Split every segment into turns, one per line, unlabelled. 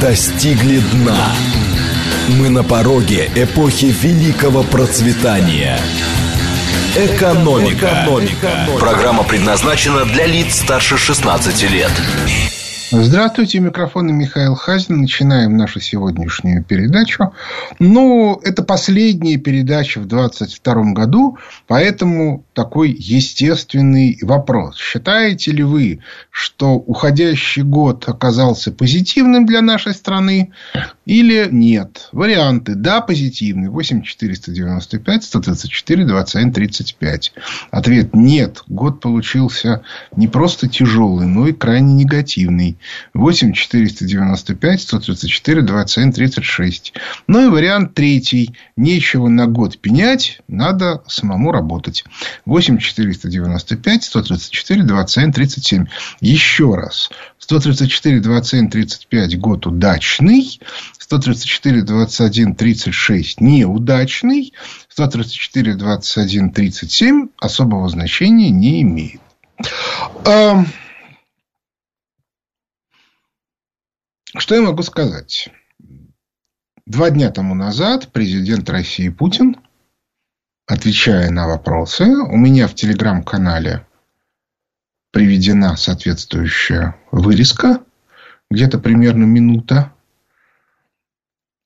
достигли дна. Мы на пороге эпохи великого процветания. Экономика. Экономика. Программа предназначена для лиц старше 16 лет.
Здравствуйте, микрофон Михаил Хазин. Начинаем нашу сегодняшнюю передачу. Ну, это последняя передача в 2022 году, поэтому такой естественный вопрос. Считаете ли вы, что уходящий год оказался позитивным для нашей страны или нет? Варианты. Да, позитивный. 8 495 134 21 35. Ответ нет. Год получился не просто тяжелый, но и крайне негативный. 8 495 134 27 36. Ну и вариант третий. Нечего на год пенять, надо самому работать. 8 495 134 27 37. Еще раз. 134 27 35 год удачный. 134 21 36 неудачный. 134 21 37 особого значения не имеет. Что я могу сказать? Два дня тому назад президент России Путин, отвечая на вопросы, у меня в телеграм-канале приведена соответствующая вырезка, где-то примерно минута,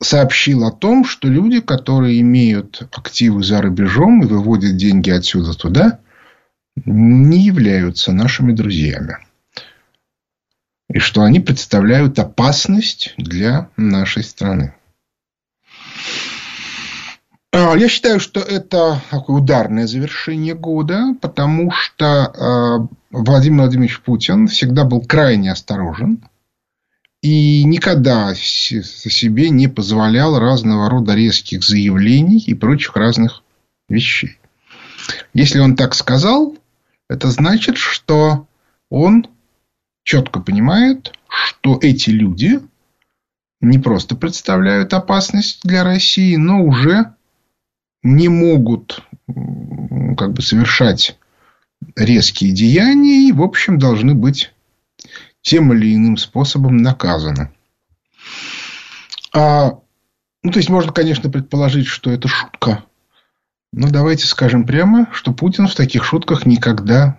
сообщил о том, что люди, которые имеют активы за рубежом и выводят деньги отсюда туда, не являются нашими друзьями и что они представляют опасность для нашей страны. А, я считаю, что это такое ударное завершение года, потому что а, Владимир Владимирович Путин всегда был крайне осторожен и никогда себе не позволял разного рода резких заявлений и прочих разных вещей. Если он так сказал, это значит, что он четко понимает, что эти люди не просто представляют опасность для России, но уже не могут как бы совершать резкие деяния и, в общем, должны быть тем или иным способом наказаны. А, ну, то есть, можно, конечно, предположить, что это шутка. Но давайте скажем прямо, что Путин в таких шутках никогда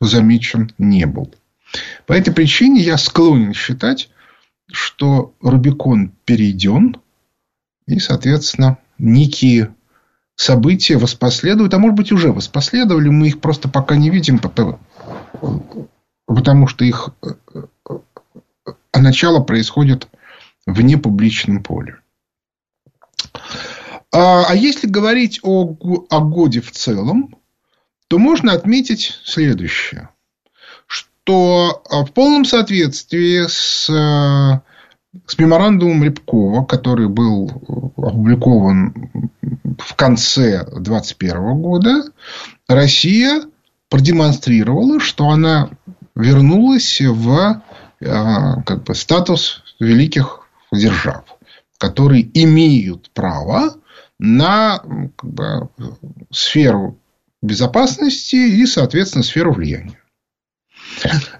замечен не был. По этой причине я склонен считать, что Рубикон перейден, и, соответственно, некие события воспоследуют, а может быть, уже воспоследовали, мы их просто пока не видим, потому что их а начало происходит в непубличном поле. А, а если говорить о, о годе в целом, то можно отметить следующее что а, в полном соответствии с, э, с меморандумом Рябкова, который был опубликован в конце 2021 года, Россия продемонстрировала, что она вернулась в э, как бы, статус великих держав, которые имеют право на как бы, сферу безопасности и, соответственно, сферу влияния.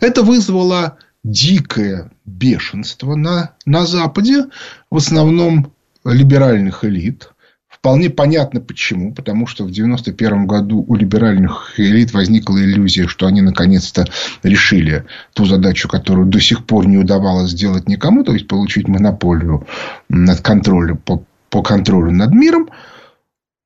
Это вызвало дикое бешенство на, на Западе, в основном либеральных элит. Вполне понятно почему. Потому что в 1991 году у либеральных элит возникла иллюзия, что они наконец-то решили ту задачу, которую до сих пор не удавалось сделать никому, то есть получить монополию над контролем, по, по контролю над миром.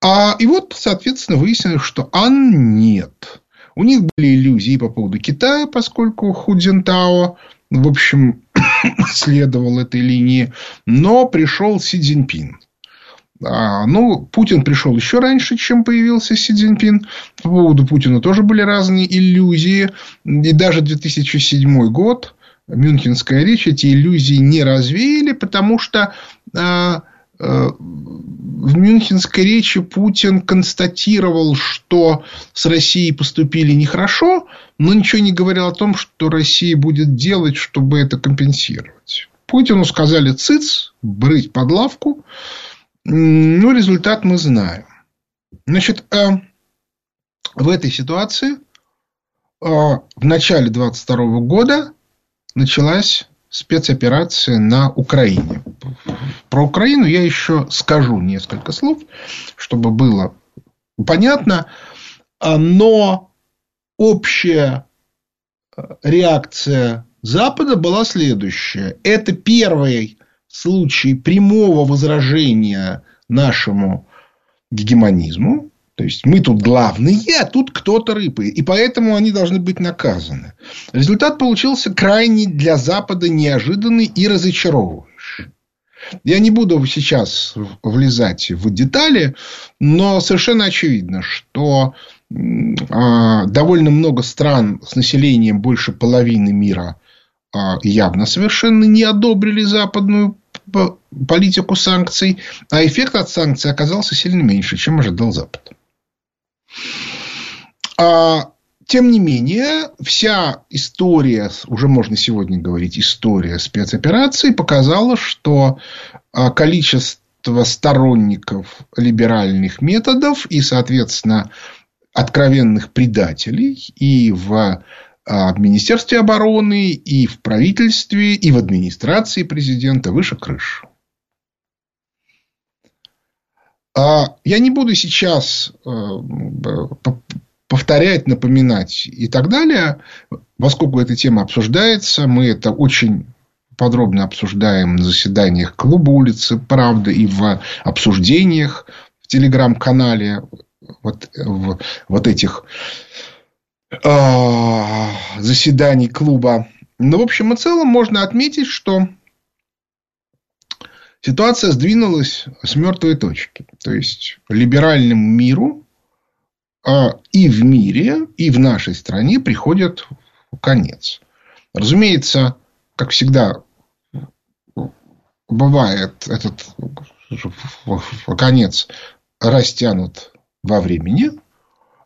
А, и вот, соответственно, выяснилось, что Ан нет. У них были иллюзии по поводу Китая, поскольку Ху Цзинтао, в общем, следовал этой линии. Но пришел Си Цзиньпин. А, ну, Путин пришел еще раньше, чем появился Си Цзиньпин. По поводу Путина тоже были разные иллюзии. И даже 2007 год, Мюнхенская речь, эти иллюзии не развеяли, потому что а, Э, в Мюнхенской речи Путин констатировал, что с Россией поступили нехорошо, но ничего не говорил о том, что Россия будет делать, чтобы это компенсировать. Путину сказали циц, брыть под лавку. Ну, результат мы знаем. Значит, э, в этой ситуации э, в начале 22 года началась спецоперация на Украине. Про Украину я еще скажу несколько слов, чтобы было понятно. Но общая э, реакция Запада была следующая. Это первый случай прямого возражения нашему гегемонизму. То есть мы тут главные, а тут кто-то рыпает. И поэтому они должны быть наказаны. Результат получился крайне для Запада неожиданный и разочаровывающий. Я не буду сейчас влезать в детали, но совершенно очевидно, что а, довольно много стран с населением больше половины мира а, явно совершенно не одобрили западную политику санкций, а эффект от санкций оказался сильно меньше, чем ожидал Запад. А, тем не менее, вся история, уже можно сегодня говорить, история спецоперации показала, что а, количество сторонников либеральных методов и, соответственно, откровенных предателей и в а, Министерстве обороны, и в правительстве, и в администрации президента выше крыш. А, я не буду сейчас э, повторять, напоминать и так далее, поскольку эта тема обсуждается, мы это очень подробно обсуждаем на заседаниях клуба улицы «Правда» и в обсуждениях в телеграм-канале вот, вот этих а, заседаний клуба. Но, в общем и целом, можно отметить, что ситуация сдвинулась с мертвой точки. То есть, либеральному миру а, и в мире, и в нашей стране приходит конец. Разумеется, как всегда бывает, этот конец растянут во времени –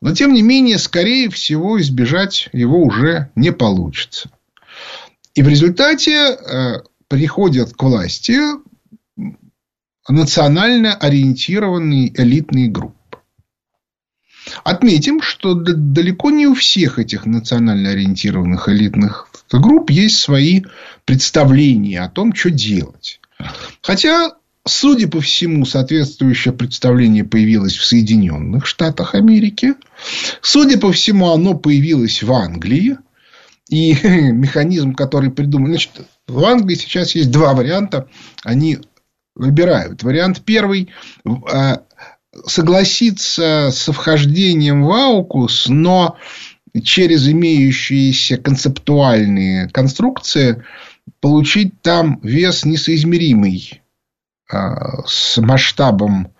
но, тем не менее, скорее всего, избежать его уже не получится. И в результате э, приходят к власти национально ориентированные элитные группы. Отметим, что далеко не у всех этих национально ориентированных элитных групп есть свои представления о том, что делать. Хотя Судя по всему, соответствующее представление появилось в Соединенных Штатах Америки. Судя по всему, оно появилось в Англии. И механизм, который придуман... Значит, в Англии сейчас есть два варианта. Они выбирают. Вариант первый а, согласиться с вхождением в Аукус, но через имеющиеся концептуальные конструкции получить там вес несоизмеримый а, с масштабом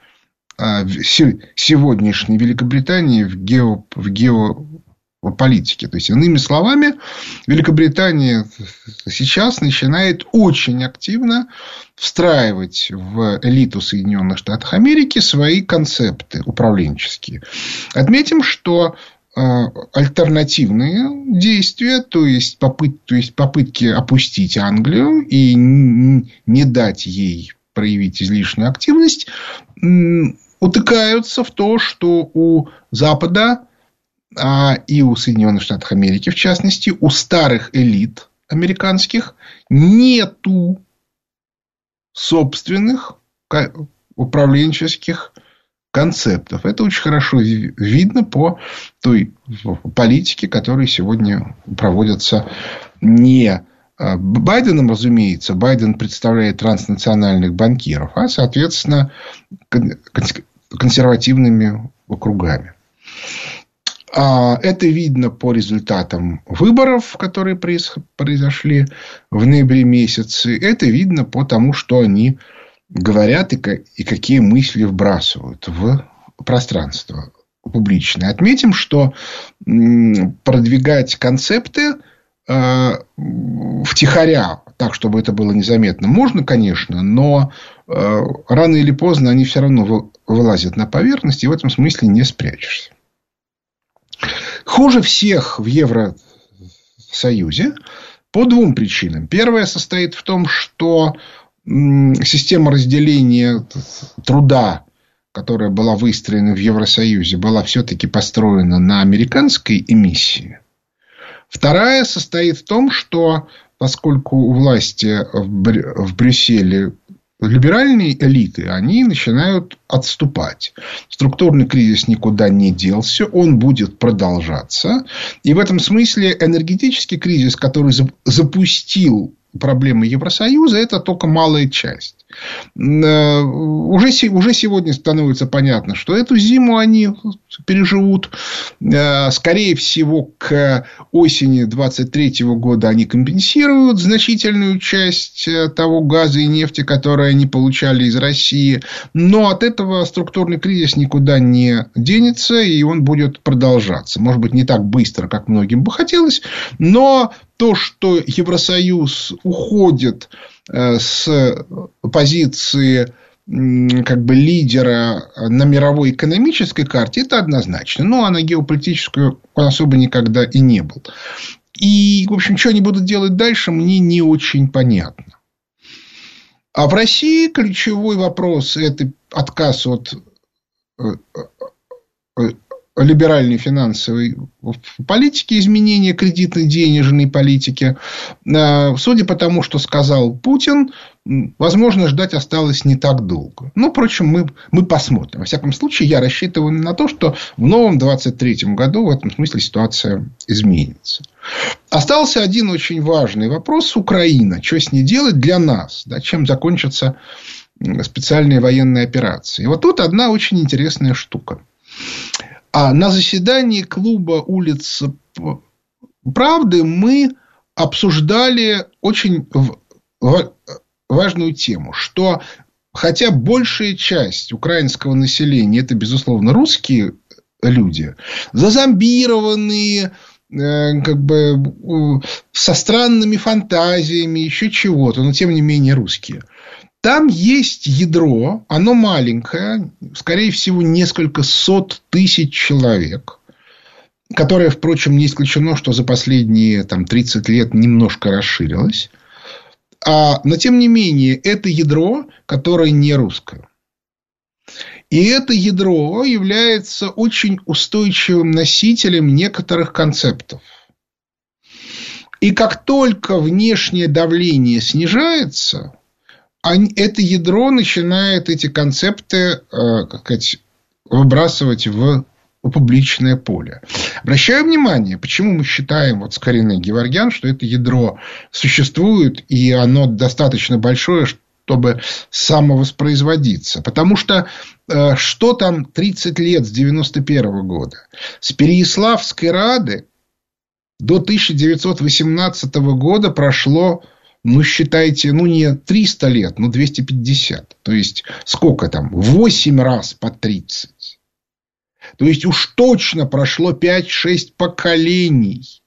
а, сегодняшней Великобритании в, гео, в геополитике. То есть, иными словами, Великобритания сейчас начинает очень активно встраивать в элиту Соединенных Штатов Америки свои концепты управленческие. Отметим, что а, альтернативные действия, то есть, попыт, то есть попытки опустить Англию и не дать ей проявить излишнюю активность, утыкаются в то, что у Запада а, и у Соединенных Штатов Америки, в частности, у старых элит американских нету собственных управленческих концептов. Это очень хорошо видно по той политике, которая сегодня проводится не а, Байденом, разумеется, Байден представляет транснациональных банкиров, а, соответственно, консервативными округами. А, это видно по результатам выборов, которые произошли в ноябре месяце. Это видно по тому, что они говорят и какие мысли вбрасывают в пространство публичное. Отметим, что продвигать концепты Э, втихаря, так, чтобы это было незаметно, можно, конечно, но э, рано или поздно они все равно вылазят на поверхность, и в этом смысле не спрячешься. Хуже всех в Евросоюзе по двум причинам. Первая состоит в том, что система разделения труда, которая была выстроена в Евросоюзе, была все-таки построена на американской эмиссии – Вторая состоит в том, что поскольку у власти в Брюсселе либеральные элиты, они начинают отступать. Структурный кризис никуда не делся, он будет продолжаться. И в этом смысле энергетический кризис, который запустил проблемы Евросоюза, это только малая часть. Э, уже, уже сегодня становится понятно, что эту зиму они переживут. Э, скорее всего, к осени 23 года они компенсируют значительную часть э, того газа и нефти, которые они получали из России. Но от этого структурный кризис никуда не денется, и он будет продолжаться. Может быть, не так быстро, как многим бы хотелось, но то, что Евросоюз уходит с позиции как бы лидера на мировой экономической карте, это однозначно. Но а на геополитическую он особо никогда и не был. И, в общем, что они будут делать дальше, мне не очень понятно. А в России ключевой вопрос – это отказ от э, э, либеральной финансовой политики, изменения кредитной денежной политики. Судя по тому, что сказал Путин, возможно, ждать осталось не так долго. Ну, впрочем, мы, мы посмотрим. Во всяком случае, я рассчитываю на то, что в новом 23 году в этом смысле ситуация изменится. Остался один очень важный вопрос. Украина. Что с ней делать для нас? Да, чем закончится специальная военная операция? И вот тут одна очень интересная штука. А на заседании клуба улиц Правды мы обсуждали очень важную тему, что хотя большая часть украинского населения это, безусловно, русские люди, зазомбированные, э, как бы со странными фантазиями, еще чего-то, но тем не менее русские. Там есть ядро, оно маленькое, скорее всего, несколько сот тысяч человек, которое, впрочем, не исключено, что за последние там, 30 лет немножко расширилось. А, но, тем не менее, это ядро, которое не русское. И это ядро является очень устойчивым носителем некоторых концептов. И как только внешнее давление снижается, это ядро начинает эти концепты, э, как сказать, выбрасывать в публичное поле. Обращаю внимание, почему мы считаем, вот с Геворгян, что это ядро существует, и оно достаточно большое, чтобы самовоспроизводиться. Потому что э, что там 30 лет с 91 года? С Переяславской Рады до 1918 года прошло ну, считайте, ну, не 300 лет, но 250. То есть, сколько там? 8 раз по 30. То есть, уж точно прошло 5-6 поколений.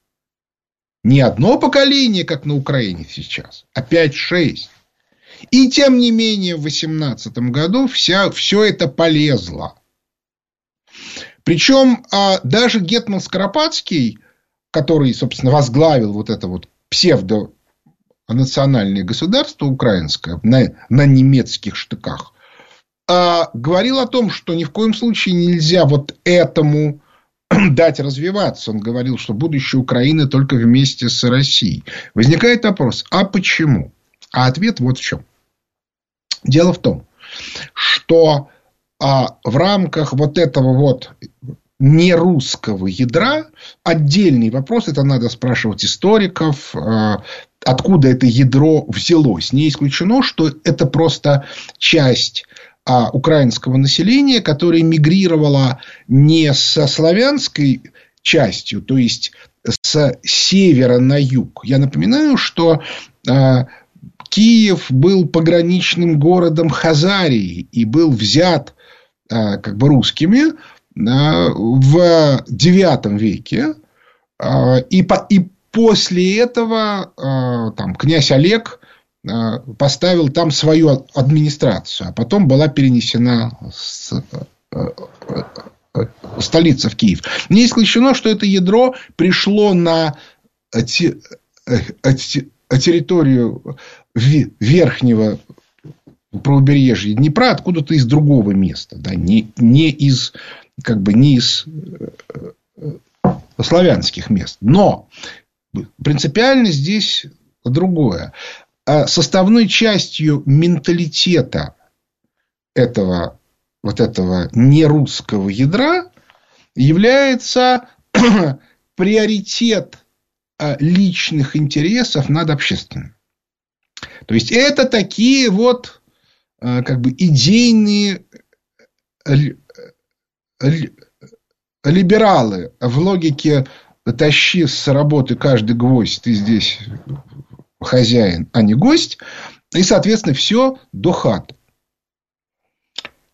Не одно поколение, как на Украине сейчас, а 5-6. И тем не менее, в 18 году вся, все это полезло. Причем а, даже Гетман Скоропадский, который, собственно, возглавил вот это вот псевдо национальное государство украинское на, на немецких штыках, а, говорил о том, что ни в коем случае нельзя вот этому дать развиваться. Он говорил, что будущее Украины только вместе с Россией. Возникает вопрос, а почему? А ответ вот в чем. Дело в том, что а, в рамках вот этого вот нерусского ядра отдельный вопрос, это надо спрашивать историков, а, откуда это ядро взялось. Не исключено, что это просто часть а, украинского населения, которое мигрировало не со славянской частью, то есть с севера на юг. Я напоминаю, что а, Киев был пограничным городом Хазарии и был взят а, как бы русскими в IX веке. И, по, и После этого э, там, князь Олег э, поставил там свою администрацию, а потом была перенесена с, э, столица в Киев. Не исключено, что это ядро пришло на территорию верхнего правобережья Днепра откуда-то из другого места, да, не, не из как бы не из славянских мест. Но Принципиально здесь другое. А составной частью менталитета этого, вот этого нерусского ядра является приоритет а, личных интересов над общественным. То есть это такие вот а, как бы идейные либералы в логике тащи с работы каждый гвоздь, ты здесь хозяин, а не гость. И, соответственно, все до хаты.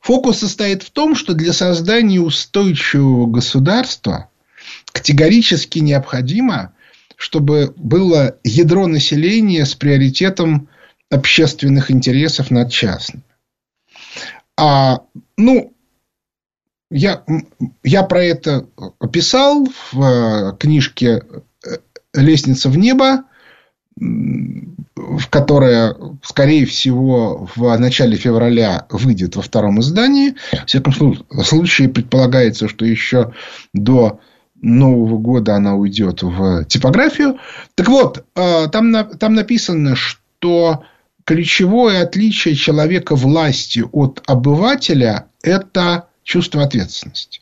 Фокус состоит в том, что для создания устойчивого государства категорически необходимо, чтобы было ядро населения с приоритетом общественных интересов над частными. А, ну, я, я про это описал в э, книжке э, «Лестница в небо», которая, скорее всего, в начале февраля выйдет во втором издании. В всяком случае, предполагается, что еще до Нового года она уйдет в типографию. Так вот, э, там, там написано, что ключевое отличие человека власти от обывателя – это чувство ответственности.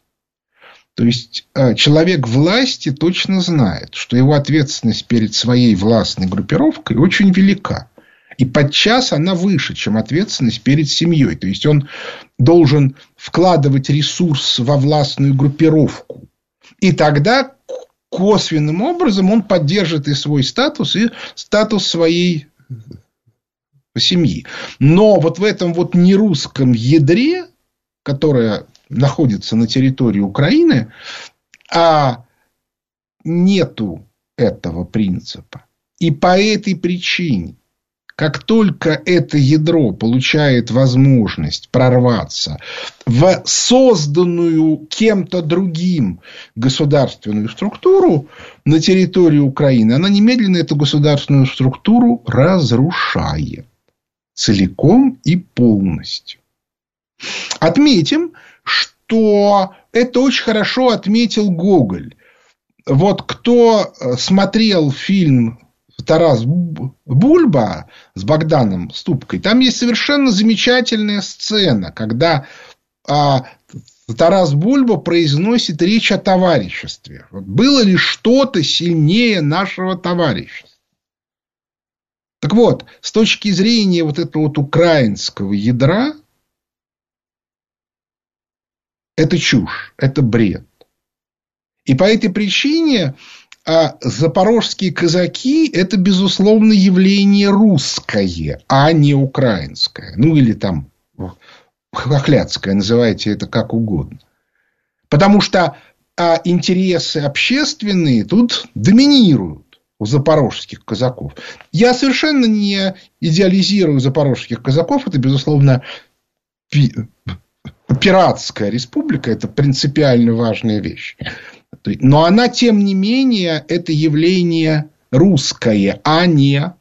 То есть э, человек власти точно знает, что его ответственность перед своей властной группировкой очень велика. И подчас она выше, чем ответственность перед семьей. То есть он должен вкладывать ресурс во властную группировку. И тогда косвенным образом он поддержит и свой статус, и статус своей семьи. Но вот в этом вот нерусском ядре, которое находится на территории Украины, а нету этого принципа. И по этой причине, как только это ядро получает возможность прорваться в созданную кем-то другим государственную структуру на территории Украины, она немедленно эту государственную структуру разрушает целиком и полностью. Отметим, что это очень хорошо отметил Гоголь. Вот кто э, смотрел фильм Тарас Бульба с Богданом Ступкой, там есть совершенно замечательная сцена, когда а, Тарас Бульба произносит речь о товариществе. Было ли что-то сильнее нашего товарищества? Так вот, с точки зрения вот этого вот украинского ядра, это чушь, это бред. И по этой причине а запорожские казаки – это, безусловно, явление русское, а не украинское. Ну, или там хохляцкое, называйте это как угодно. Потому что а интересы общественные тут доминируют у запорожских казаков. Я совершенно не идеализирую запорожских казаков. Это, безусловно, пиратская республика – это принципиально важная вещь. Но она, тем не менее, это явление русское, а не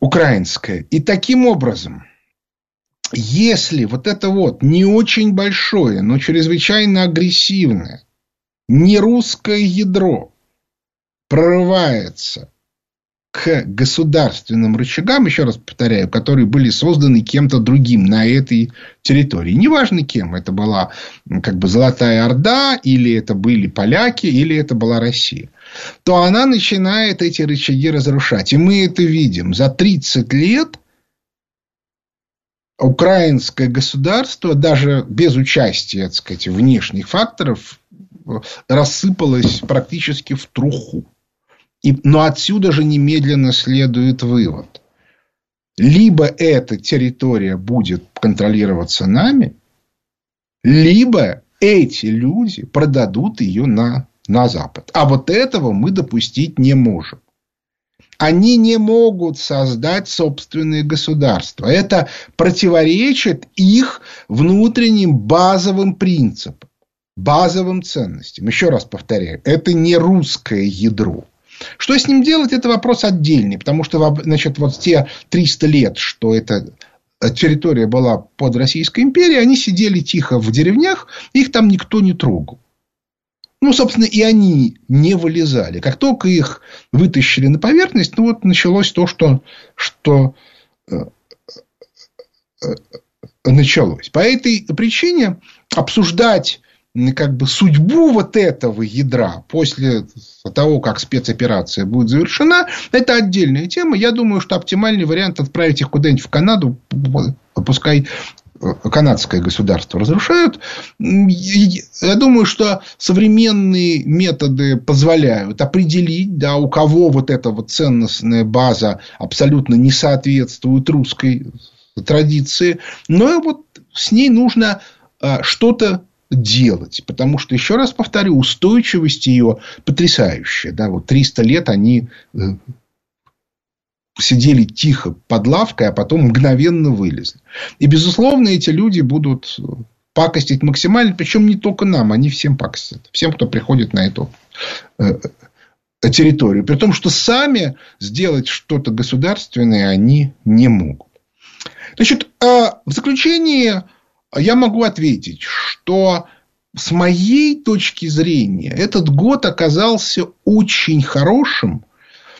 украинское. И таким образом, если вот это вот не очень большое, но чрезвычайно агрессивное, не русское ядро прорывается к государственным рычагам, еще раз повторяю, которые были созданы кем-то другим на этой территории. Неважно кем. Это была как бы Золотая Орда, или это были поляки, или это была Россия. То она начинает эти рычаги разрушать. И мы это видим. За 30 лет украинское государство, даже без участия, так сказать, внешних факторов, рассыпалось практически в труху. И, но отсюда же немедленно следует вывод. Либо эта территория будет контролироваться нами, либо эти люди продадут ее на, на Запад. А вот этого мы допустить не можем. Они не могут создать собственные государства. Это противоречит их внутренним базовым принципам, базовым ценностям. Еще раз повторяю, это не русское ядро. Что с ним делать, это вопрос отдельный, потому что значит, вот те 300 лет, что эта территория была под Российской империей, они сидели тихо в деревнях, их там никто не трогал. Ну, собственно, и они не вылезали. Как только их вытащили на поверхность, ну, вот началось то, что, что э, э, началось. По этой причине обсуждать как бы судьбу вот этого ядра после того, как спецоперация будет завершена, это отдельная тема. Я думаю, что оптимальный вариант отправить их куда-нибудь в Канаду, пускай канадское государство разрушают. Я думаю, что современные методы позволяют определить, да, у кого вот эта вот ценностная база абсолютно не соответствует русской традиции. Но вот с ней нужно а, что-то делать. Потому что, еще раз повторю, устойчивость ее потрясающая. Да, вот 300 лет они э, сидели тихо под лавкой, а потом мгновенно вылезли. И, безусловно, эти люди будут пакостить максимально, причем не только нам, они всем пакостят. Всем, кто приходит на эту э, э, территорию. При том, что сами сделать что-то государственное они не могут. Значит, в заключение я могу ответить, что с моей точки зрения этот год оказался очень хорошим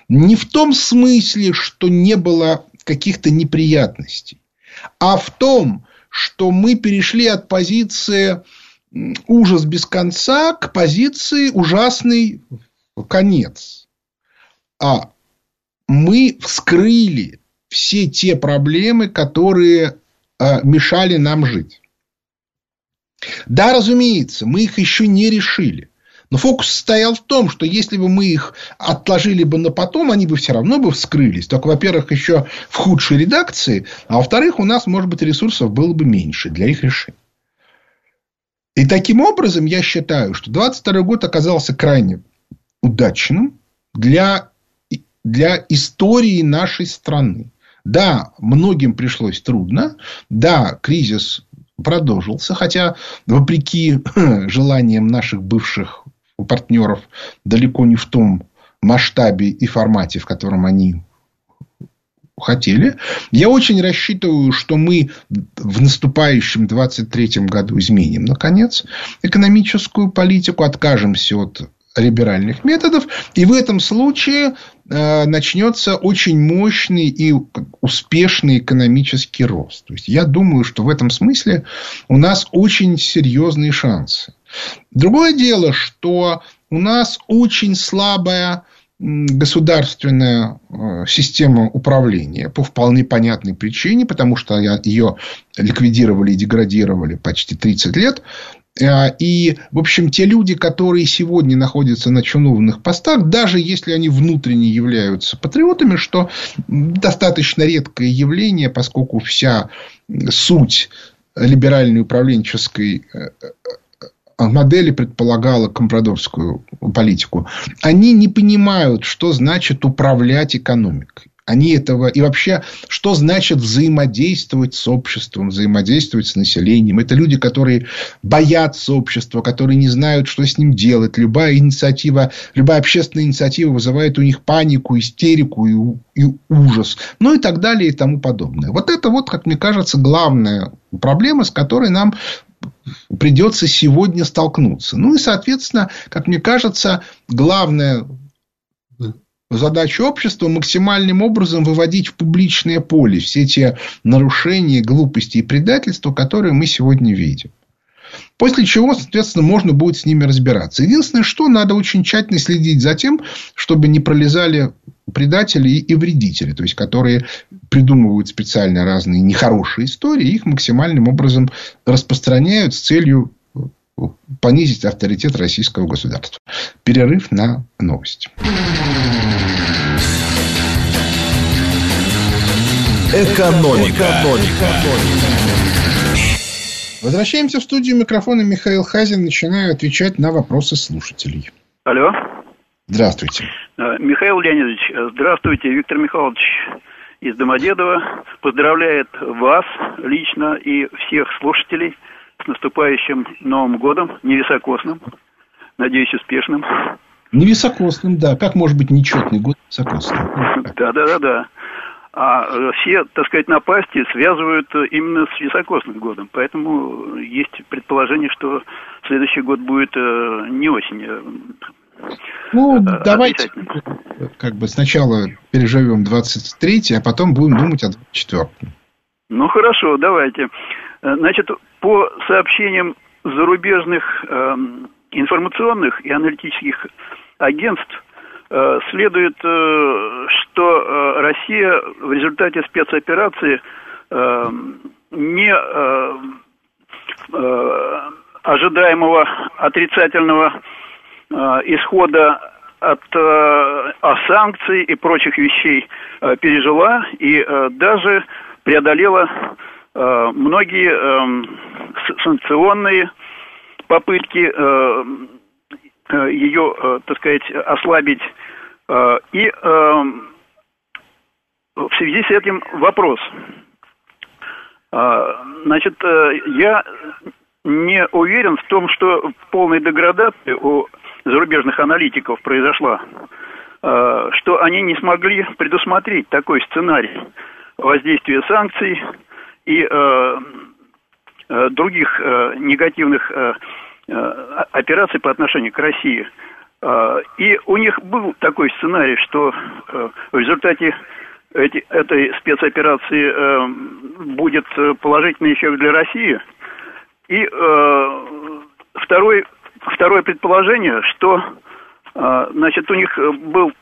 не в том смысле, что не было каких-то неприятностей, а в том, что мы перешли от позиции ужас без конца к позиции ужасный конец. А мы вскрыли все те проблемы, которые а, мешали нам жить. Да, разумеется, мы их еще не решили. Но фокус стоял в том, что если бы мы их отложили бы на потом, они бы все равно бы вскрылись. Только, во-первых, еще в худшей редакции, а во-вторых, у нас, может быть, ресурсов было бы меньше для их решения. И таким образом, я считаю, что 22 год оказался крайне удачным для, для истории нашей страны. Да, многим пришлось трудно. Да, кризис продолжился, хотя вопреки желаниям наших бывших партнеров далеко не в том масштабе и формате, в котором они хотели. Я очень рассчитываю, что мы в наступающем 23 году изменим, наконец, экономическую политику, откажемся от либеральных методов. И в этом случае э, начнется очень мощный и успешный экономический рост. То есть, я думаю, что в этом смысле у нас очень серьезные шансы. Другое дело, что у нас очень слабая государственная э, система управления по вполне понятной причине, потому что ее ликвидировали и деградировали почти 30 лет. А, и, в общем, те люди, которые сегодня находятся на чиновных постах, даже если они внутренне являются патриотами, что достаточно редкое явление, поскольку вся суть либеральной управленческой э, э, модели предполагала компрадорскую политику, они не понимают, что значит управлять экономикой. Они этого... И вообще, что значит взаимодействовать с обществом, взаимодействовать с населением? Это люди, которые боятся общества, которые не знают, что с ним делать. Любая инициатива, любая общественная инициатива вызывает у них панику, истерику и, и ужас. Ну, и так далее, и тому подобное. Вот это вот, как мне кажется, главная проблема, с которой нам придется сегодня столкнуться. Ну и, соответственно, как мне кажется, главное задача общества максимальным образом выводить в публичное поле все те нарушения, глупости и предательства, которые мы сегодня видим. После чего, соответственно, можно будет с ними разбираться. Единственное, что надо очень тщательно следить за тем, чтобы не пролезали предатели и вредители, то есть, которые придумывают специально разные нехорошие истории, их максимальным образом распространяют с целью понизить авторитет российского государства. Перерыв на новости.
Экономика. Экономика.
Возвращаемся в студию микрофона Михаил Хазин. Начинаю отвечать на вопросы слушателей.
Алло.
Здравствуйте.
Э, Михаил Леонидович, э, здравствуйте. Виктор Михайлович из Домодедова поздравляет вас лично и всех слушателей наступающим Новым годом, невисокосным, надеюсь, успешным.
Невисокосным, да. Как может быть нечетный год високосным?
Да, да, да, да. А э, все, так сказать, напасти связывают э, именно с високосным годом. Поэтому есть предположение, что следующий год будет не осень,
ну, давайте как бы сначала переживем 23 а потом будем думать о 24
Ну, хорошо, давайте. Значит, по сообщениям зарубежных э, информационных и аналитических агентств, э, следует, э, что э, Россия в результате спецоперации э, не э, э, ожидаемого отрицательного э, исхода от э, санкций и прочих вещей э, пережила и э, даже преодолела э, многие э, санкционные попытки э, э, ее, э, так сказать, ослабить. Э, и э, в связи с этим вопрос. Э, значит, э, я не уверен в том, что полная деградация у зарубежных аналитиков произошла, э, что они не смогли предусмотреть такой сценарий воздействия санкций и э, э, других э, негативных операций по отношению к России. Э, и у них был такой сценарий, что в результате эти, этой спецоперации будет положительный эффект для России. И второй, второе предположение, что значит, у них был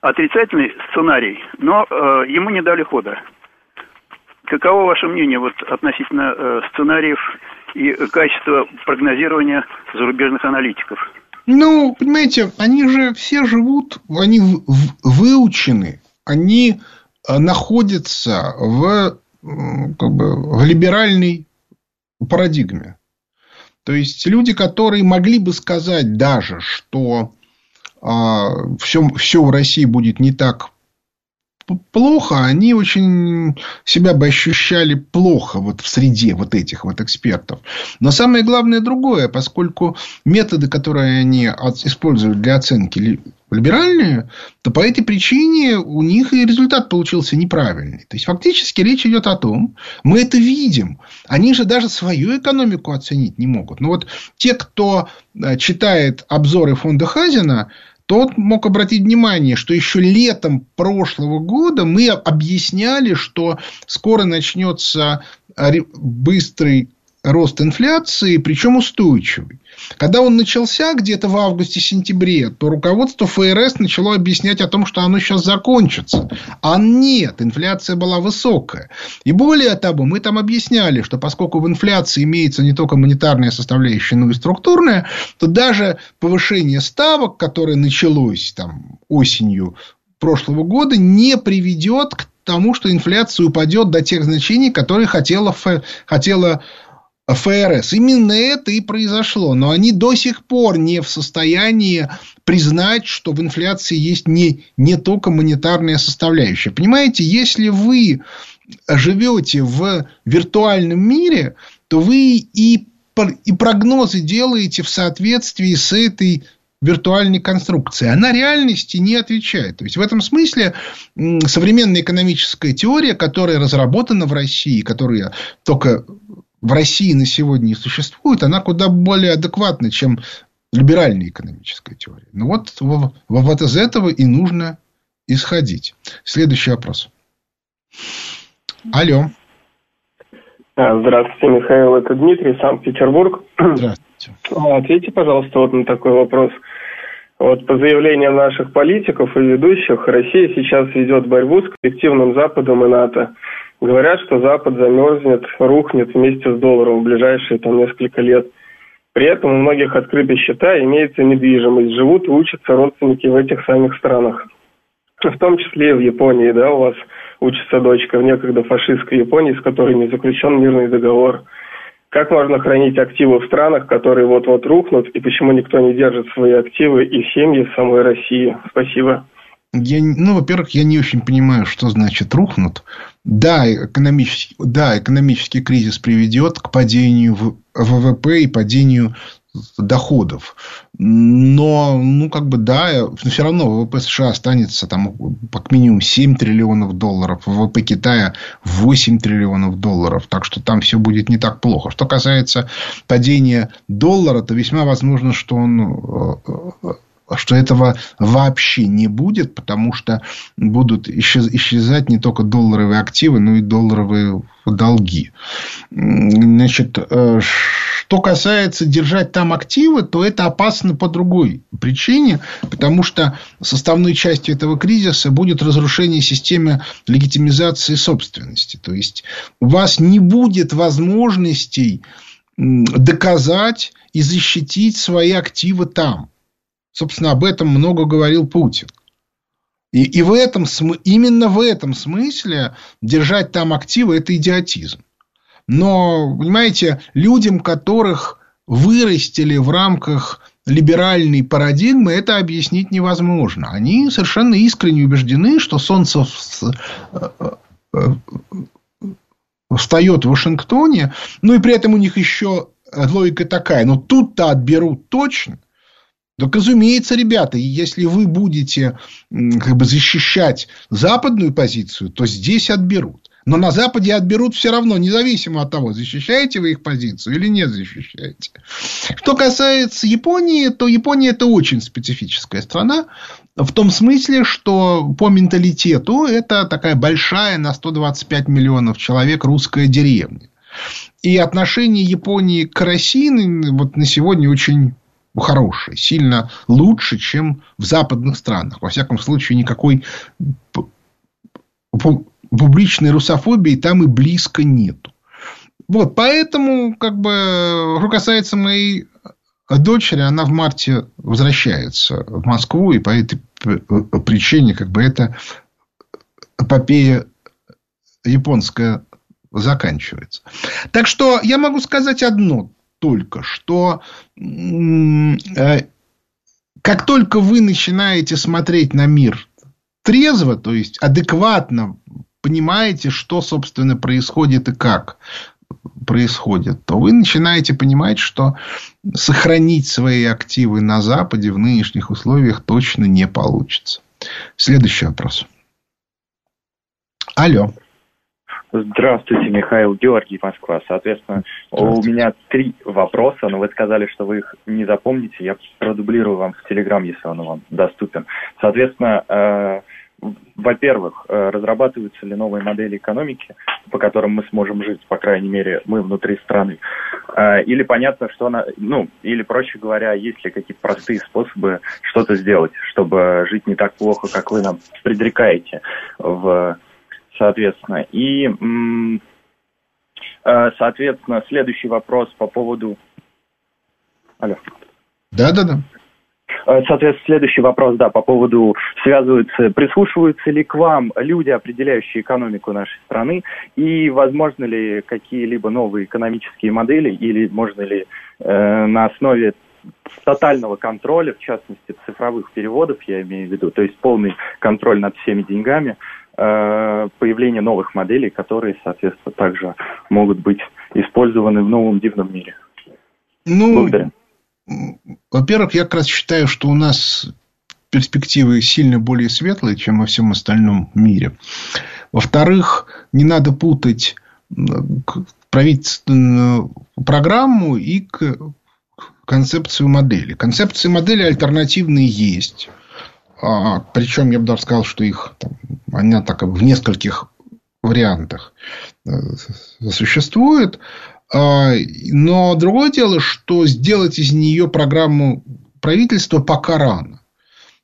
отрицательный сценарий, но ему не дали хода. Каково ваше мнение вот, относительно э, сценариев и качества прогнозирования зарубежных аналитиков?
Ну, понимаете, они же все живут, они выучены, они э, находятся в, как бы, в либеральной парадигме. То есть люди, которые могли бы сказать даже, что а, все, все в России будет не так плохо, они очень себя бы ощущали плохо вот в среде вот этих вот экспертов. Но самое главное другое, поскольку методы, которые они используют для оценки либеральные, то по этой причине у них и результат получился неправильный. То есть, фактически речь идет о том, мы это видим, они же даже свою экономику оценить не могут. Но вот те, кто э, читает обзоры фонда Хазина, тот мог обратить внимание, что еще летом прошлого года мы объясняли, что скоро начнется быстрый рост инфляции, причем устойчивый. Когда он начался где-то в августе-сентябре, то руководство ФРС начало объяснять о том, что оно сейчас закончится. А нет, инфляция была высокая. И более того, мы там объясняли, что поскольку в инфляции имеется не только монетарная составляющая, но и структурная, то даже повышение ставок, которое началось там осенью прошлого года, не приведет к тому, что инфляция упадет до тех значений, которые хотела, хотела ФРС. Именно это и произошло. Но они до сих пор не в состоянии признать, что в инфляции есть не, не только монетарная составляющая. Понимаете, если вы живете в виртуальном мире, то вы и, и прогнозы делаете в соответствии с этой виртуальной конструкции. Она реальности не отвечает. То есть, в этом смысле современная экономическая теория, которая разработана в России, которая только в России на сегодня существует, она куда более адекватна, чем либеральная экономическая теория. Ну вот, вот из этого и нужно исходить. Следующий вопрос. Алло.
А, здравствуйте, Михаил. Это Дмитрий, Санкт-Петербург. Здравствуйте. А, ответьте, пожалуйста, вот на такой вопрос. Вот по заявлениям наших политиков и ведущих, Россия сейчас ведет борьбу с коллективным Западом и НАТО. Говорят, что Запад замерзнет, рухнет вместе с долларом в ближайшие там несколько лет. При этом у многих открыты счета, имеется недвижимость, живут и учатся родственники в этих самых странах. В том числе и в Японии, да, у вас учится дочка в некогда фашистской Японии, с которой не заключен мирный договор. Как можно хранить активы в странах, которые вот-вот рухнут, и почему никто не держит свои активы и семьи в самой России? Спасибо.
Я, ну, во-первых, я не очень понимаю, что значит рухнут. Да, экономический, да, экономический кризис приведет к падению ВВП и падению доходов. Но, ну, как бы, да, но все равно ВВП США останется там как минимум 7 триллионов долларов, ВВП Китая 8 триллионов долларов. Так что там все будет не так плохо. Что касается падения доллара, то весьма возможно, что он э, что этого вообще не будет, потому что будут исчезать не только долларовые активы, но и долларовые долги. Значит, э, что касается держать там активы, то это опасно по другой причине, потому что составной частью этого кризиса будет разрушение системы легитимизации собственности. То есть, у вас не будет возможностей доказать и защитить свои активы там. Собственно, об этом много говорил Путин. И, и в этом, именно в этом смысле держать там активы – это идиотизм. Но, понимаете, людям, которых вырастили в рамках либеральной парадигмы, это объяснить невозможно. Они совершенно искренне убеждены, что Солнце э, э, встает в Вашингтоне, ну и при этом у них еще логика такая, но тут-то отберут точно. Так, разумеется, ребята, если вы будете как бы, защищать западную позицию, то здесь отберут. Но на Западе отберут все равно, независимо от того, защищаете вы их позицию или не защищаете. Что касается Японии, то Япония это очень специфическая страна. В том смысле, что по менталитету это такая большая на 125 миллионов человек русская деревня. И отношение Японии к России вот на сегодня очень хорошее, сильно лучше, чем в западных странах. Во всяком случае, никакой публичной русофобии там и близко нету. Вот, поэтому, как бы, что касается моей дочери, она в марте возвращается в Москву, и по этой причине, как бы, эта эпопея японская заканчивается. Так что я могу сказать одно только, что э, как только вы начинаете смотреть на мир трезво, то есть адекватно понимаете, что, собственно, происходит и как происходит, то вы начинаете понимать, что сохранить свои активы на Западе в нынешних условиях точно не получится. Следующий вопрос. Алло.
Здравствуйте, Михаил Георгий, Москва. Соответственно, у меня три вопроса, но вы сказали, что вы их не запомните. Я продублирую вам в Телеграм, если он вам доступен. Соответственно, э, во-первых, э, разрабатываются ли новые модели экономики, по которым мы сможем жить, по крайней мере, мы внутри страны. Э, или понятно, что она, ну, или проще говоря, есть ли какие-то простые способы что-то сделать, чтобы жить не так плохо, как вы нам предрекаете в соответственно. И, э, соответственно, следующий вопрос по поводу...
Алло. Да-да-да.
Э, соответственно, следующий вопрос, да, по поводу связываются, прислушиваются ли к вам люди, определяющие экономику нашей страны, и возможно ли какие-либо новые экономические модели, или можно ли э, на основе тотального контроля, в частности цифровых переводов, я имею в виду, то есть полный контроль над всеми деньгами, появление новых моделей, которые, соответственно, также могут быть использованы в новом дивном мире.
Ну, Благодарю. Во-первых, я как раз считаю, что у нас перспективы сильно более светлые, чем во всем остальном мире. Во-вторых, не надо путать правительственную программу и концепцию модели. Концепции модели альтернативные есть. А, причем я бы даже сказал, что их там, она так в нескольких вариантах э, существует. А, но другое дело, что сделать из нее программу правительства пока рано.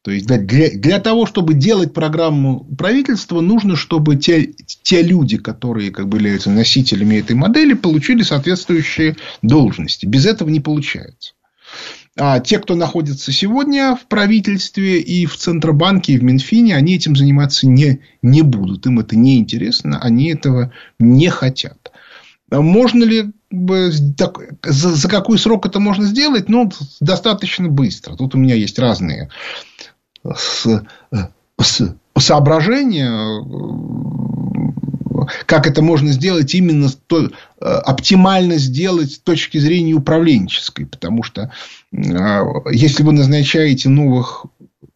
То есть для, для того, чтобы делать программу правительства, нужно, чтобы те, те люди, которые как бы являются носителями этой модели, получили соответствующие должности. Без этого не получается. А те, кто находится сегодня в правительстве и в Центробанке, и в Минфине, они этим заниматься не, не будут. Им это не интересно, они этого не хотят. Можно ли так, за, за какой срок это можно сделать? Ну, достаточно быстро. Тут у меня есть разные с, с, соображения. как это можно сделать именно то, э, оптимально сделать с точки зрения управленческой. Потому что если вы назначаете новых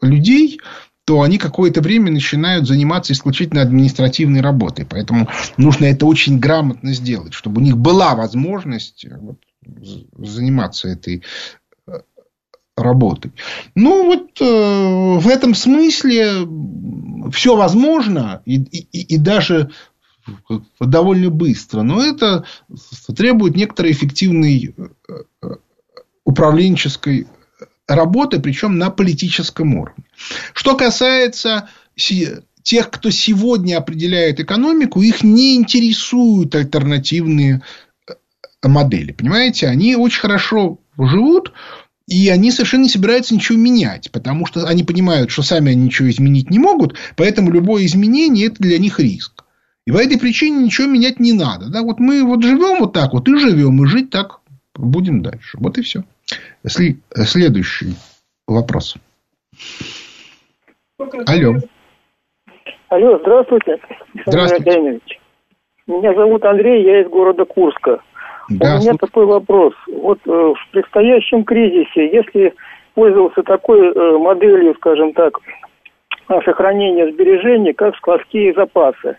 людей, то они какое-то время начинают заниматься исключительно административной работой. Поэтому нужно это очень грамотно сделать, чтобы у них была возможность вот, заниматься этой э, работой. Ну, вот э, в этом смысле все возможно и, и, и даже довольно быстро. Но это требует некоторой эффективной э, управленческой работы, причем на политическом уровне. Что касается тех, кто сегодня определяет экономику, их не интересуют альтернативные э, модели. Понимаете, они очень хорошо живут, и они совершенно не собираются ничего менять, потому что они понимают, что сами они ничего изменить не могут, поэтому любое изменение – это для них риск. И по этой причине ничего менять не надо. Да? Вот мы вот живем вот так вот и живем, и жить так будем дальше. Вот и все. Следующий вопрос. Алло.
Алло, здравствуйте. Здравствуйте. Меня зовут Андрей, я из города Курска. Да, У меня такой вопрос. Вот э, в предстоящем кризисе, если пользоваться такой э, моделью, скажем так, сохранения сбережений, как складские запасы,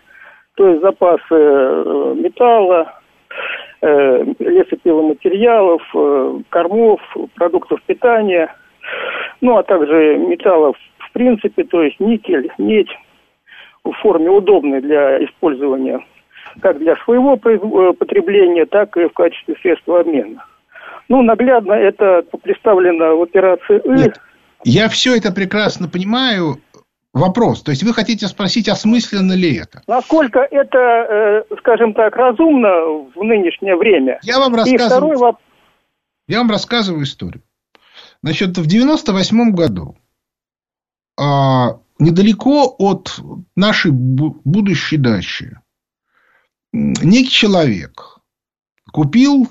то есть запасы э, металла, Э, лесопиломатериалов, э, кормов, продуктов питания, ну а также металлов в принципе, то есть никель, медь в форме удобной для использования как для своего э, потребления, так и в качестве средства обмена. Ну, наглядно это представлено в операции «И». Нет,
я все это прекрасно понимаю вопрос. То есть вы хотите спросить, осмысленно ли это?
Насколько это, э, скажем так, разумно в нынешнее время?
Я вам рассказываю. Воп... Я вам рассказываю историю. Значит, в 98 году а, недалеко от нашей будущей дачи некий человек купил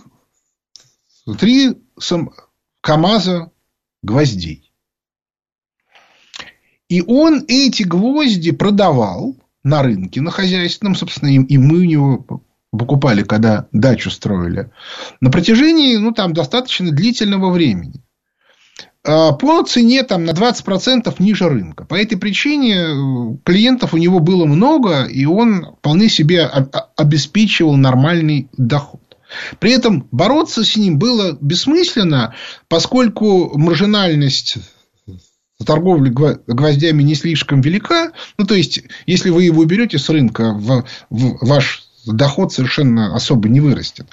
три КАМАЗа гвоздей. И он эти гвозди продавал на рынке, на хозяйственном, собственно, и мы у него покупали, когда дачу строили, на протяжении, ну, там, достаточно длительного времени. А, по цене там на 20% ниже рынка. По этой причине э, клиентов у него было много, и он вполне себе обеспечивал нормальный доход. При этом бороться с ним было бессмысленно, поскольку маржинальность торговля гвоздями не слишком велика. Ну, то есть, если вы его берете с рынка, в, в ваш доход совершенно особо не вырастет.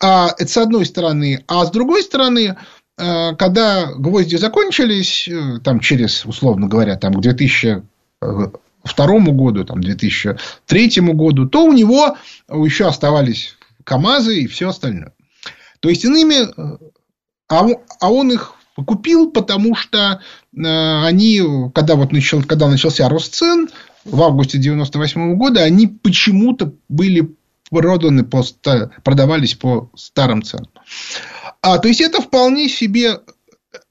А это с одной стороны. А с другой стороны, э, когда гвозди закончились, э, там через, условно говоря, там, к 2002 году, там, 2003 году, то у него еще оставались КАМАЗы и все остальное. То есть, иными... Э, а, а он их купил, потому что э, они, когда, вот начал, когда начался рост цен в августе 98 года, они почему-то были проданы по, продавались по старым ценам. А, то есть, это вполне себе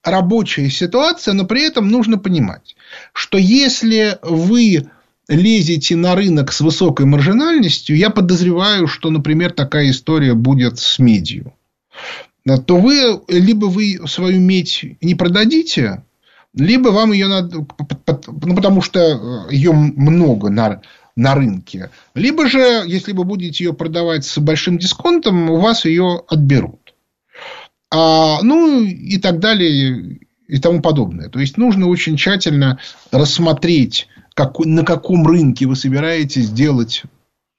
рабочая ситуация, но при этом нужно понимать, что если вы лезете на рынок с высокой маржинальностью, я подозреваю, что, например, такая история будет с медью то вы либо вы свою медь не продадите, либо вам ее надо, ну, потому что э, ее много на, на рынке, либо же, если вы будете ее продавать с большим дисконтом, у вас ее отберут. А, ну, и так далее, и тому подобное. То есть, нужно очень тщательно рассмотреть, как, на каком рынке вы собираетесь делать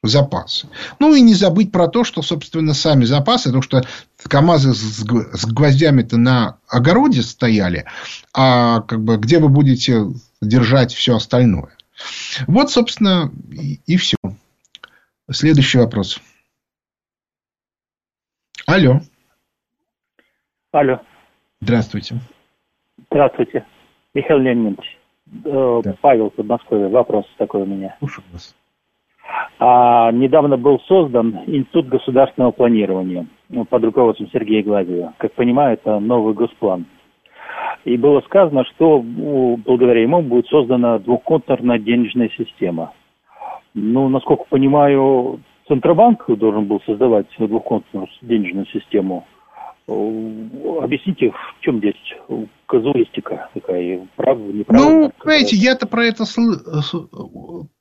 запасы. Ну, и не забыть про то, что, собственно, сами запасы, потому что КАМАЗы с гвоздями-то на огороде стояли, а как бы где вы будете держать все остальное. Вот, собственно, и, и все. Следующий вопрос. Алло.
Алло.
Здравствуйте.
Здравствуйте. Михаил Леонидович. Э, да. Павел Подмосковье. Вопрос такой у меня. Слушаю вас. А, недавно был создан Институт государственного планирования ну, под руководством Сергея Глазева. Как понимаю, это новый госплан. И было сказано, что благодаря ему будет создана двухконтурная денежная система. Ну, насколько понимаю, Центробанк должен был создавать двухконтурную денежную систему. Объясните, в чем здесь казуистика такая,
прав, Ну, понимаете, я-то про это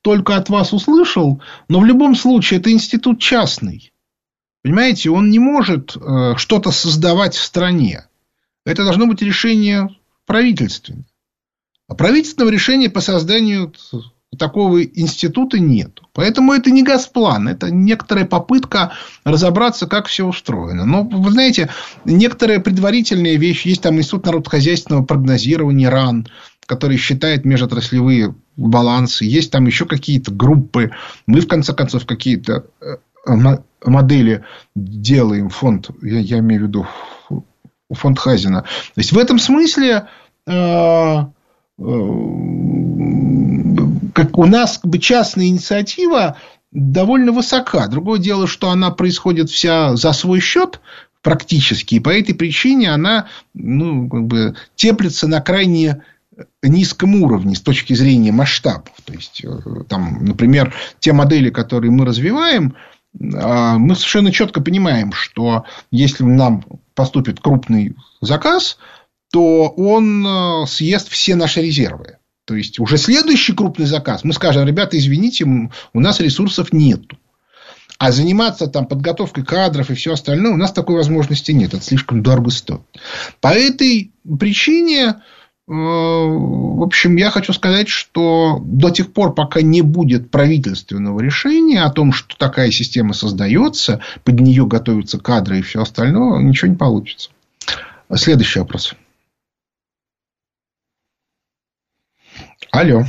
только от вас услышал, но в любом случае это институт частный. Понимаете, он не может э, что-то создавать в стране. Это должно быть решение правительственное. А правительственного решения по созданию такого института нет. Поэтому это не Газплан, это некоторая попытка разобраться, как все устроено. Но, вы знаете, некоторые предварительные вещи. Есть там Институт народхозяйственного прогнозирования РАН, который считает межотраслевые балансы. Есть там еще какие-то группы. Мы, в конце концов, какие-то э, модели делаем, фонд, я, я имею в виду фонд Хазина. То есть, в этом смысле э, э, как у нас как бы частная инициатива довольно высока. Другое дело, что она происходит вся за свой счет практически, и по этой причине она ну, как бы теплится на крайне низком уровне с точки зрения масштабов. То есть, э, там, например, те модели, которые мы развиваем, а, мы совершенно четко понимаем, что если нам поступит крупный заказ, то он э, съест все наши резервы. То есть, уже следующий крупный заказ, мы скажем, ребята, извините, у нас ресурсов нету. А заниматься там подготовкой кадров и все остальное у нас такой возможности нет. Это слишком дорого стоит. По этой причине Э, в общем, я хочу сказать, что до тех пор, пока не будет правительственного решения о том, что такая система создается, под нее готовятся кадры и все остальное, ничего не получится. Следующий вопрос. Алло.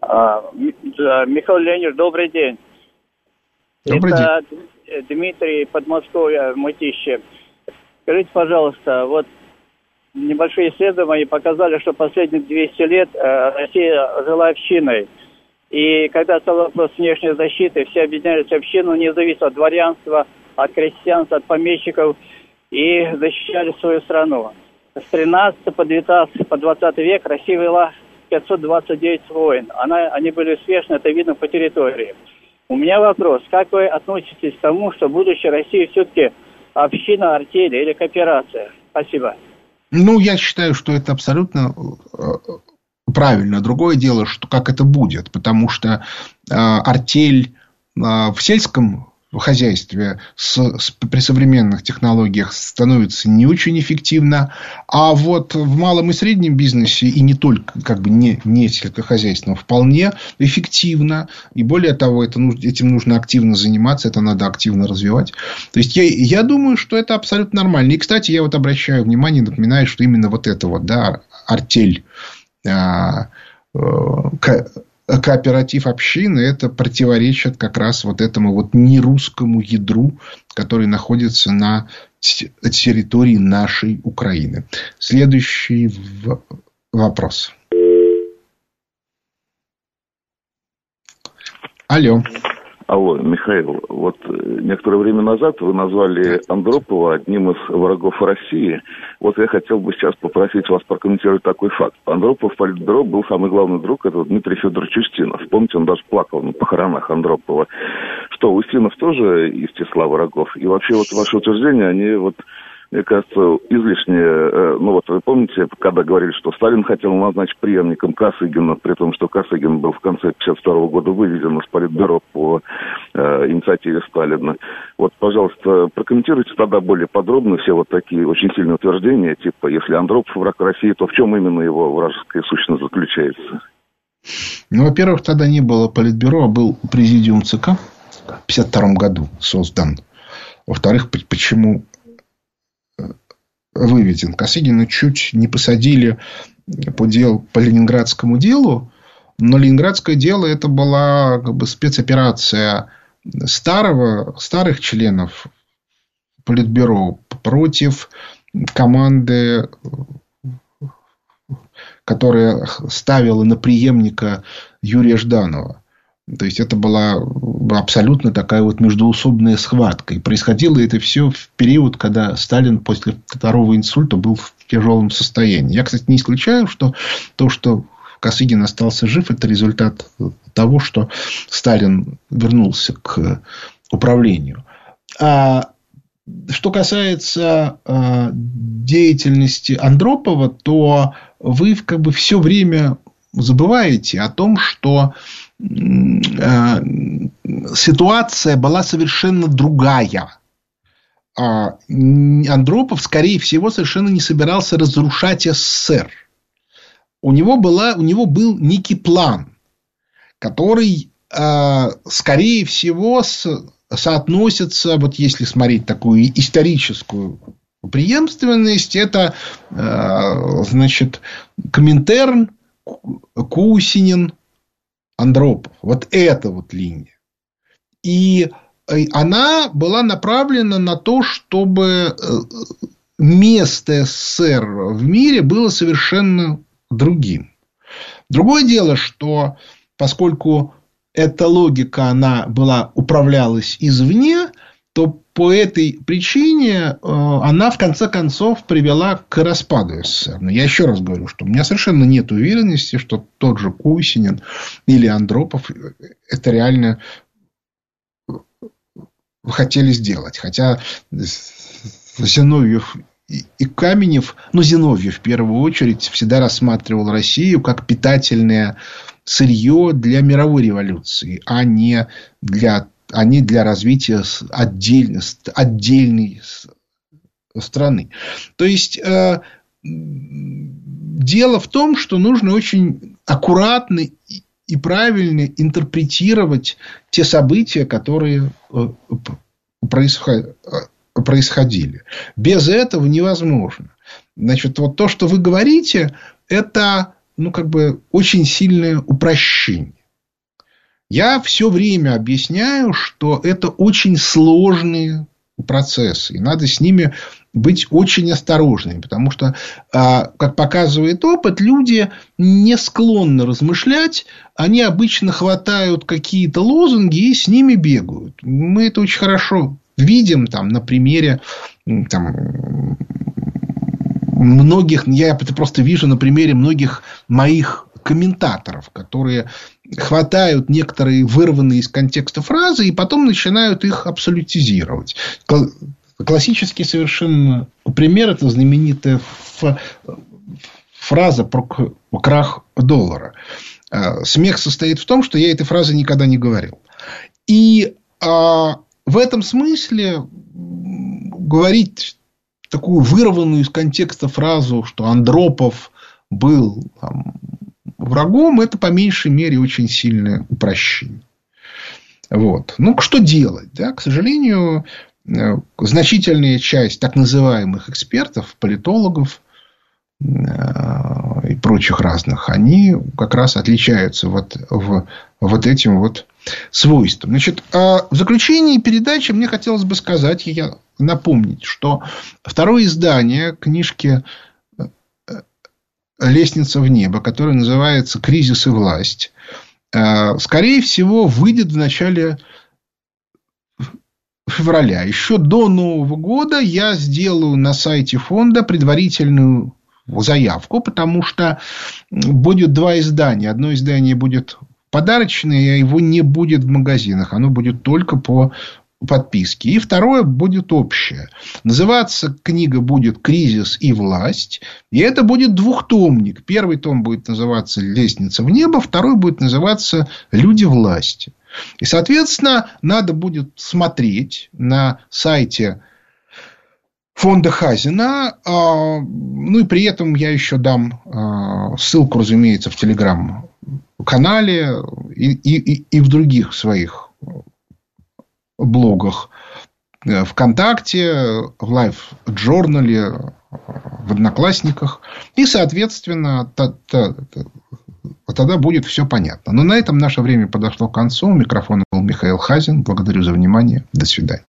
А, Михаил Леонидович, добрый день. Добрый Это день. Дмитрий Подмосковье, Мытище. Скажите, пожалуйста, вот небольшие исследования показали, что последние 200 лет э, Россия жила общиной. И когда стал вопрос внешней защиты, все объединялись в общину, не зависит от дворянства, от крестьянства, от помещиков, и защищали свою страну. С 13 по 19, по 20 век Россия вела 529 войн. Она, они были успешны, это видно по территории. У меня вопрос, как вы относитесь к тому, что будущее России все-таки община, артели или кооперация? Спасибо.
Ну, я считаю, что это абсолютно э, правильно. Другое дело, что как это будет, потому что э, артель э, в сельском хозяйстве с, с, при современных технологиях становится не очень эффективно, а вот в малом и среднем бизнесе и не только как бы не, не сельскохозяйственном вполне эффективно. И более того, это, этим нужно активно заниматься, это надо активно развивать. То есть, я, я думаю, что это абсолютно нормально. И, кстати, я вот обращаю внимание, напоминаю, что именно вот это вот, да, артель а, э, кооператив общины, это противоречит как раз вот этому вот нерусскому ядру, который находится на территории нашей Украины. Следующий вопрос.
Алло. Алло, Михаил, вот э, некоторое время назад вы назвали Андропова одним из врагов России. Вот я хотел бы сейчас попросить вас прокомментировать такой факт. Андропов Политбюро был самый главный друг, это Дмитрий Федорович Устинов. Помните, он даже плакал на похоронах Андропова. Что, Устинов тоже из числа врагов? И вообще вот ваши утверждения, они вот мне кажется, излишне, э, ну вот вы помните, когда говорили, что Сталин хотел назначить преемником Косыгина, при том, что Косыгин был в конце 1952 года выведен из Политбюро по э, инициативе Сталина. Вот, пожалуйста, прокомментируйте тогда более подробно все вот такие очень сильные утверждения, типа, если Андропов враг России, то в чем именно его вражеская сущность заключается?
Ну, во-первых, тогда не было Политбюро, а был президиум ЦК в 1952 году создан. Во-вторых, почему выведен. Косыгина чуть не посадили по, дел, по ленинградскому делу, но ленинградское дело это была как бы спецоперация старого, старых членов Политбюро против команды, которая ставила на преемника Юрия Жданова. То есть, это была абсолютно такая вот междуусобная схватка. И происходило это все в период, когда Сталин после второго инсульта был в тяжелом состоянии. Я, кстати, не исключаю, что то, что Косыгин остался жив, это результат того, что Сталин вернулся к управлению. А что касается э, деятельности Андропова, то вы как бы все время забываете о том, что э, ситуация была совершенно другая. А Андропов, скорее всего, совершенно не собирался разрушать СССР. У него, была, у него был некий план, который, э, скорее всего, соотносится, вот если смотреть такую историческую преемственность, это, э, значит, Коминтерн, Кусинин, Андропов. Вот эта вот линия. И она была направлена на то, чтобы э, место СССР в мире было совершенно другим. Другое дело, что поскольку эта логика, она была, управлялась извне, то по этой причине э, она в конце концов привела к распаду СССР. Но я еще раз говорю, что у меня совершенно нет уверенности, что тот же Кусинин или Андропов это реально хотели сделать. Хотя Зиновьев и Каменев, ну, Зиновьев в первую очередь, всегда рассматривал Россию как питательное сырье для мировой революции, а не для, не для развития отдельной, отдельной страны. То есть, э, дело в том, что нужно очень аккуратно и правильно интерпретировать те события, которые э, происходили. Без этого невозможно. Значит, вот то, что вы говорите, это ну, как бы очень сильное упрощение. Я все время объясняю, что это очень сложные процессы, и надо с ними быть очень осторожными, потому что, а, как показывает опыт, люди не склонны размышлять, они обычно хватают какие-то лозунги и с ними бегают. Мы это очень хорошо видим там, на примере там, многих, я это просто вижу на примере многих моих комментаторов, которые хватают некоторые вырванные из контекста фразы и потом начинают их абсолютизировать. Классический совершенно пример – это знаменитая фраза про крах доллара. А, смех состоит в том, что я этой фразы никогда не говорил. И а, в этом смысле говорить такую вырванную из контекста фразу, что Андропов был там, врагом, это по меньшей мере очень сильное упрощение. Вот. Ну, что делать? Да? К сожалению, э, значительная часть так называемых экспертов, политологов э, и прочих разных, они как раз отличаются вот, в, вот этим вот свойством. Значит, а в заключении передачи мне хотелось бы сказать, я напомнить, что второе издание книжки «Лестница в небо», которое называется «Кризис и власть», э, скорее всего, выйдет в начале февраля. Еще до Нового года я сделаю на сайте фонда предварительную заявку, потому что будет два издания. Одно издание будет подарочное, а его не будет в магазинах. Оно будет только по подписке. И второе будет общее. Называться книга будет «Кризис и власть». И это будет двухтомник. Первый том будет называться «Лестница в небо», второй будет называться «Люди власти». И, соответственно, надо будет смотреть на сайте фонда Хазина. А, ну, и при этом я еще дам а, ссылку, разумеется, в телеграм-канале и, и, и в других своих блогах э, ВКонтакте, в LiveJournal е, в Одноклассниках. И, соответственно, тогда будет все понятно. Но на этом наше время подошло к концу. У микрофона был Михаил Хазин. Благодарю за внимание. До свидания.